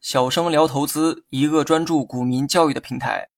小生聊投资，一个专注股民教育的平台。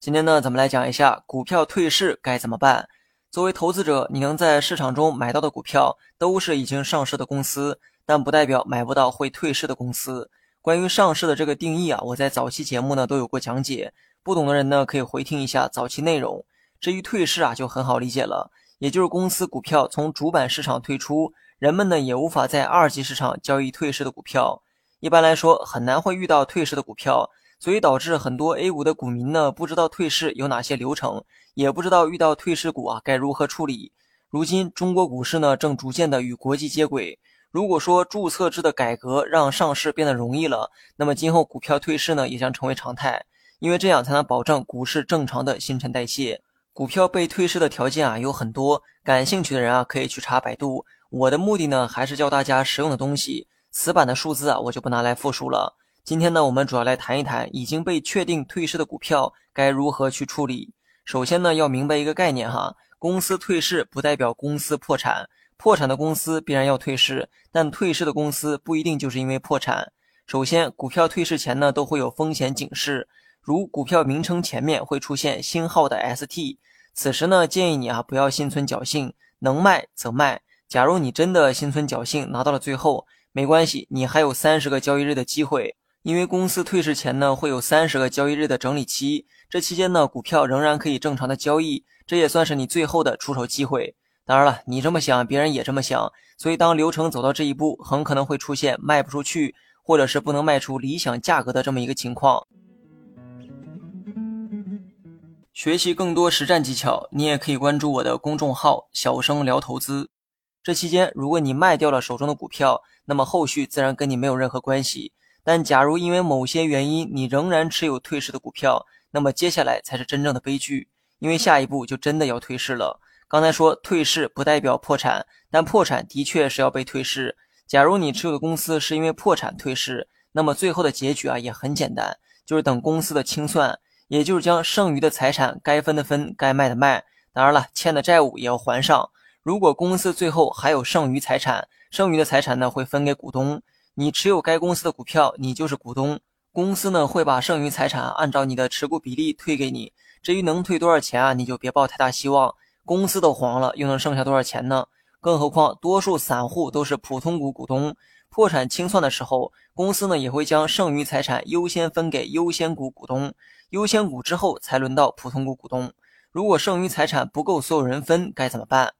今天呢，咱们来讲一下股票退市该怎么办。作为投资者，你能在市场中买到的股票都是已经上市的公司，但不代表买不到会退市的公司。关于上市的这个定义啊，我在早期节目呢都有过讲解，不懂的人呢可以回听一下早期内容。至于退市啊，就很好理解了，也就是公司股票从主板市场退出，人们呢也无法在二级市场交易退市的股票。一般来说，很难会遇到退市的股票，所以导致很多 A 股的股民呢不知道退市有哪些流程。也不知道遇到退市股啊该如何处理。如今中国股市呢正逐渐的与国际接轨。如果说注册制的改革让上市变得容易了，那么今后股票退市呢也将成为常态，因为这样才能保证股市正常的新陈代谢。股票被退市的条件啊有很多，感兴趣的人啊可以去查百度。我的目的呢还是教大家实用的东西，死板的数字啊我就不拿来复述了。今天呢我们主要来谈一谈已经被确定退市的股票该如何去处理。首先呢，要明白一个概念哈，公司退市不代表公司破产，破产的公司必然要退市，但退市的公司不一定就是因为破产。首先，股票退市前呢，都会有风险警示，如股票名称前面会出现星号的 ST，此时呢，建议你啊不要心存侥幸，能卖则卖。假如你真的心存侥幸拿到了最后，没关系，你还有三十个交易日的机会。因为公司退市前呢，会有三十个交易日的整理期，这期间呢，股票仍然可以正常的交易，这也算是你最后的出手机会。当然了，你这么想，别人也这么想，所以当流程走到这一步，很可能会出现卖不出去，或者是不能卖出理想价格的这么一个情况。学习更多实战技巧，你也可以关注我的公众号“小生聊投资”。这期间，如果你卖掉了手中的股票，那么后续自然跟你没有任何关系。但假如因为某些原因你仍然持有退市的股票，那么接下来才是真正的悲剧，因为下一步就真的要退市了。刚才说退市不代表破产，但破产的确是要被退市。假如你持有的公司是因为破产退市，那么最后的结局啊也很简单，就是等公司的清算，也就是将剩余的财产该分的分，该卖的卖，当然了，欠的债务也要还上。如果公司最后还有剩余财产，剩余的财产呢会分给股东。你持有该公司的股票，你就是股东。公司呢会把剩余财产按照你的持股比例退给你。至于能退多少钱啊，你就别抱太大希望。公司都黄了，又能剩下多少钱呢？更何况多数散户都是普通股股东。破产清算的时候，公司呢也会将剩余财产优先分给优先股股东，优先股之后才轮到普通股股东。如果剩余财产不够所有人分，该怎么办？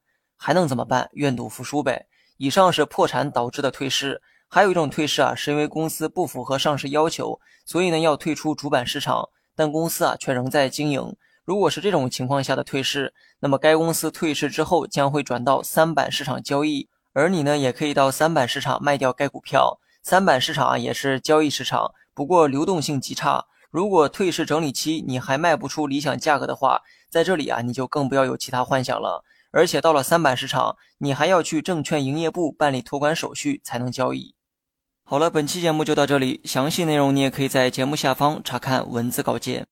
还能怎么办？愿赌服输呗。以上是破产导致的退市。还有一种退市啊，是因为公司不符合上市要求，所以呢要退出主板市场，但公司啊却仍在经营。如果是这种情况下的退市，那么该公司退市之后将会转到三板市场交易，而你呢也可以到三板市场卖掉该股票。三板市场啊也是交易市场，不过流动性极差。如果退市整理期你还卖不出理想价格的话，在这里啊你就更不要有其他幻想了。而且到了三板市场，你还要去证券营业部办理托管手续才能交易。好了，本期节目就到这里，详细内容你也可以在节目下方查看文字稿件。